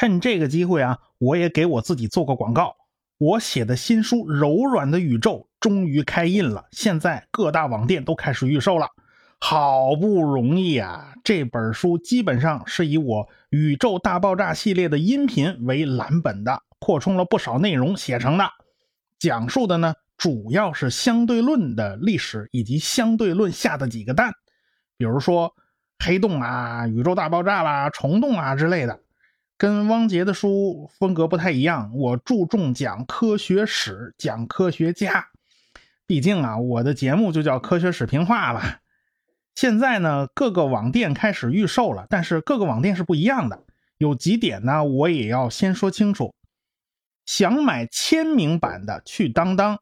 趁这个机会啊，我也给我自己做个广告。我写的新书《柔软的宇宙》终于开印了，现在各大网店都开始预售了。好不容易啊，这本书基本上是以我《宇宙大爆炸》系列的音频为蓝本的，扩充了不少内容写成的。讲述的呢，主要是相对论的历史以及相对论下的几个蛋，比如说黑洞啊、宇宙大爆炸啦、虫洞啊之类的。跟汪杰的书风格不太一样，我注重讲科学史，讲科学家。毕竟啊，我的节目就叫科学史评话吧。现在呢，各个网店开始预售了，但是各个网店是不一样的。有几点呢，我也要先说清楚。想买签名版的，去当当，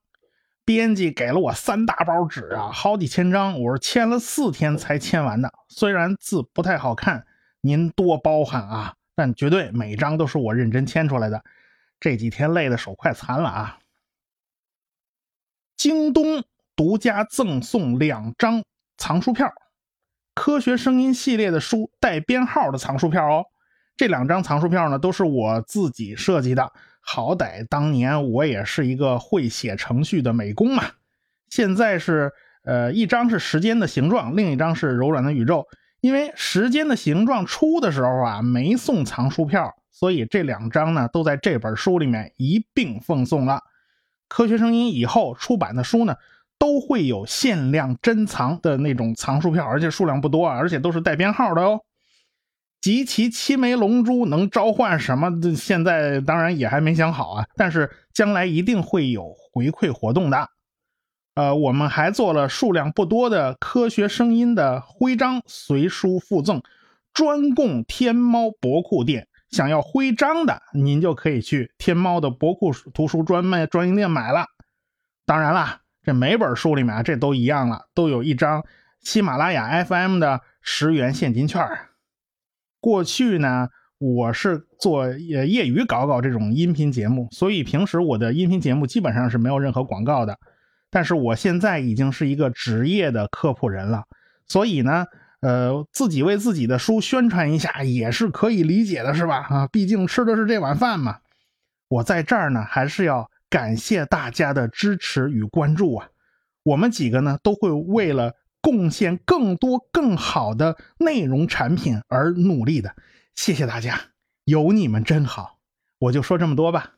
编辑给了我三大包纸啊，好几千张，我是签了四天才签完的。虽然字不太好看，您多包涵啊，但绝对每张都是我认真签出来的。这几天累的手快残了啊！京东独家赠送两张藏书票。科学声音系列的书带编号的藏书票哦，这两张藏书票呢都是我自己设计的。好歹当年我也是一个会写程序的美工嘛。现在是呃一张是时间的形状，另一张是柔软的宇宙。因为时间的形状出的时候啊没送藏书票，所以这两张呢都在这本书里面一并奉送了。科学声音以后出版的书呢。都会有限量珍藏的那种藏书票，而且数量不多啊，而且都是带编号的哦。集齐七枚龙珠能召唤什么？现在当然也还没想好啊，但是将来一定会有回馈活动的。呃，我们还做了数量不多的科学声音的徽章，随书附赠，专供天猫博库店。想要徽章的，您就可以去天猫的博库图书专卖专营店买了。当然啦。这每本书里面啊，这都一样了，都有一张喜马拉雅 FM 的十元现金券。过去呢，我是做呃业余搞搞这种音频节目，所以平时我的音频节目基本上是没有任何广告的。但是我现在已经是一个职业的科普人了，所以呢，呃，自己为自己的书宣传一下也是可以理解的，是吧？啊，毕竟吃的是这碗饭嘛。我在这儿呢，还是要。感谢大家的支持与关注啊！我们几个呢都会为了贡献更多更好的内容产品而努力的。谢谢大家，有你们真好。我就说这么多吧。